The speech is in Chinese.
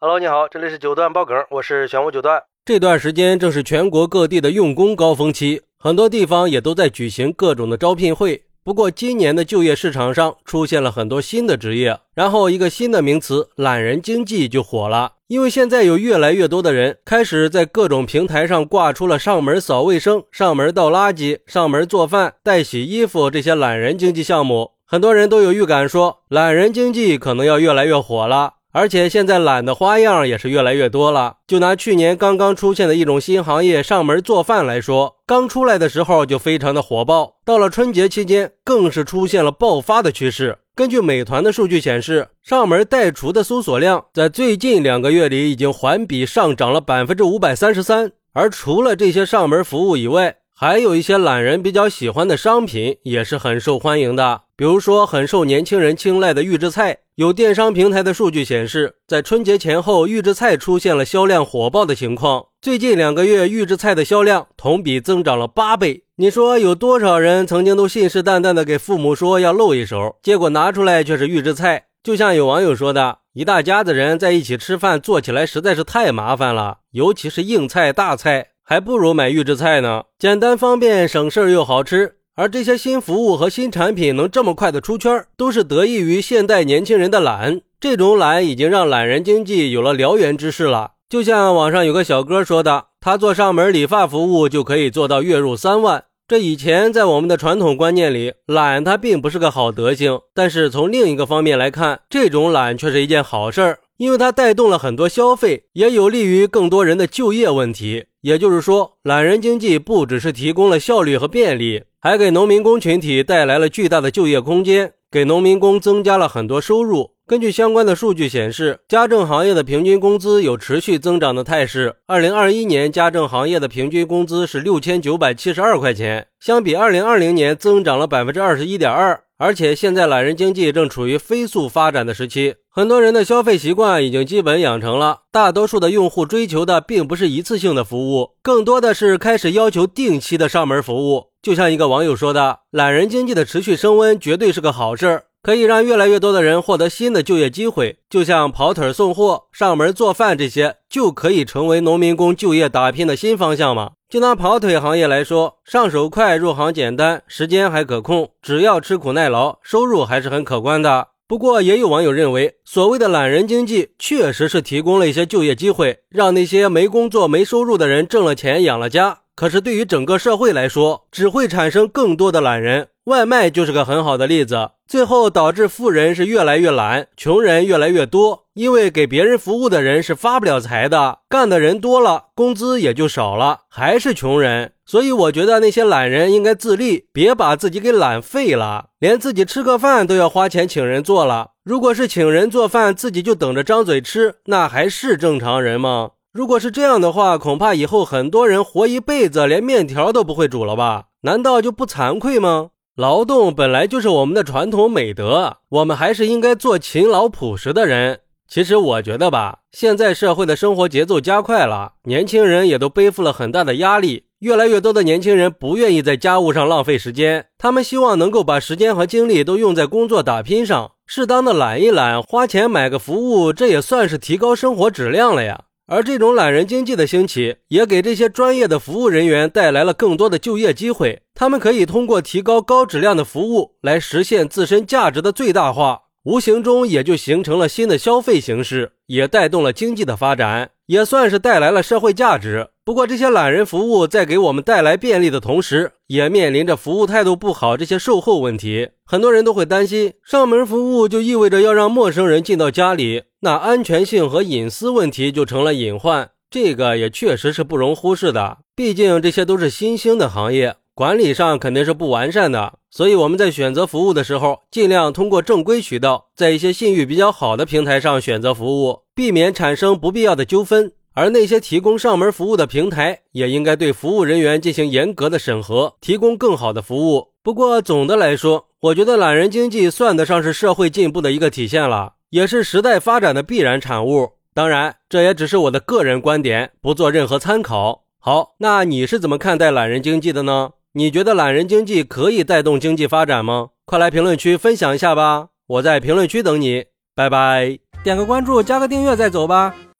Hello，你好，这里是九段爆梗，我是玄武九段。这段时间正是全国各地的用工高峰期，很多地方也都在举行各种的招聘会。不过，今年的就业市场上出现了很多新的职业，然后一个新的名词“懒人经济”就火了。因为现在有越来越多的人开始在各种平台上挂出了上门扫卫生、上门倒垃圾、上门做饭、代洗衣服这些懒人经济项目，很多人都有预感说，懒人经济可能要越来越火了。而且现在懒的花样也是越来越多了。就拿去年刚刚出现的一种新行业——上门做饭来说，刚出来的时候就非常的火爆，到了春节期间更是出现了爆发的趋势。根据美团的数据显示，上门代厨的搜索量在最近两个月里已经环比上涨了百分之五百三十三。而除了这些上门服务以外，还有一些懒人比较喜欢的商品也是很受欢迎的，比如说很受年轻人青睐的预制菜。有电商平台的数据显示，在春节前后，预制菜出现了销量火爆的情况。最近两个月，预制菜的销量同比增长了八倍。你说有多少人曾经都信誓旦旦的给父母说要露一手，结果拿出来却是预制菜？就像有网友说的，一大家子人在一起吃饭，做起来实在是太麻烦了，尤其是硬菜大菜。还不如买预制菜呢，简单方便，省事儿又好吃。而这些新服务和新产品能这么快的出圈，都是得益于现代年轻人的懒。这种懒已经让懒人经济有了燎原之势了。就像网上有个小哥说的，他做上门理发服务就可以做到月入三万。这以前在我们的传统观念里，懒它并不是个好德行。但是从另一个方面来看，这种懒却是一件好事儿。因为它带动了很多消费，也有利于更多人的就业问题。也就是说，懒人经济不只是提供了效率和便利，还给农民工群体带来了巨大的就业空间，给农民工增加了很多收入。根据相关的数据显示，家政行业的平均工资有持续增长的态势。二零二一年，家政行业的平均工资是六千九百七十二块钱，相比二零二零年增长了百分之二十一点二。而且现在懒人经济正处于飞速发展的时期，很多人的消费习惯已经基本养成了。大多数的用户追求的并不是一次性的服务，更多的是开始要求定期的上门服务。就像一个网友说的：“懒人经济的持续升温绝对是个好事儿。”可以让越来越多的人获得新的就业机会，就像跑腿送货、上门做饭这些，就可以成为农民工就业打拼的新方向嘛？就拿跑腿行业来说，上手快、入行简单、时间还可控，只要吃苦耐劳，收入还是很可观的。不过，也有网友认为，所谓的懒人经济确实是提供了一些就业机会，让那些没工作、没收入的人挣了钱养了家。可是，对于整个社会来说，只会产生更多的懒人。外卖就是个很好的例子，最后导致富人是越来越懒，穷人越来越多。因为给别人服务的人是发不了财的，干的人多了，工资也就少了，还是穷人。所以我觉得那些懒人应该自立，别把自己给懒废了，连自己吃个饭都要花钱请人做了。如果是请人做饭，自己就等着张嘴吃，那还是正常人吗？如果是这样的话，恐怕以后很多人活一辈子连面条都不会煮了吧？难道就不惭愧吗？劳动本来就是我们的传统美德，我们还是应该做勤劳朴实的人。其实我觉得吧，现在社会的生活节奏加快了，年轻人也都背负了很大的压力。越来越多的年轻人不愿意在家务上浪费时间，他们希望能够把时间和精力都用在工作打拼上，适当的懒一懒，花钱买个服务，这也算是提高生活质量了呀。而这种懒人经济的兴起，也给这些专业的服务人员带来了更多的就业机会。他们可以通过提高高质量的服务来实现自身价值的最大化，无形中也就形成了新的消费形式，也带动了经济的发展，也算是带来了社会价值。不过，这些懒人服务在给我们带来便利的同时，也面临着服务态度不好这些售后问题。很多人都会担心，上门服务就意味着要让陌生人进到家里。那安全性和隐私问题就成了隐患，这个也确实是不容忽视的。毕竟这些都是新兴的行业，管理上肯定是不完善的。所以我们在选择服务的时候，尽量通过正规渠道，在一些信誉比较好的平台上选择服务，避免产生不必要的纠纷。而那些提供上门服务的平台，也应该对服务人员进行严格的审核，提供更好的服务。不过总的来说，我觉得懒人经济算得上是社会进步的一个体现了。也是时代发展的必然产物。当然，这也只是我的个人观点，不做任何参考。好，那你是怎么看待懒人经济的呢？你觉得懒人经济可以带动经济发展吗？快来评论区分享一下吧！我在评论区等你，拜拜。点个关注，加个订阅再走吧。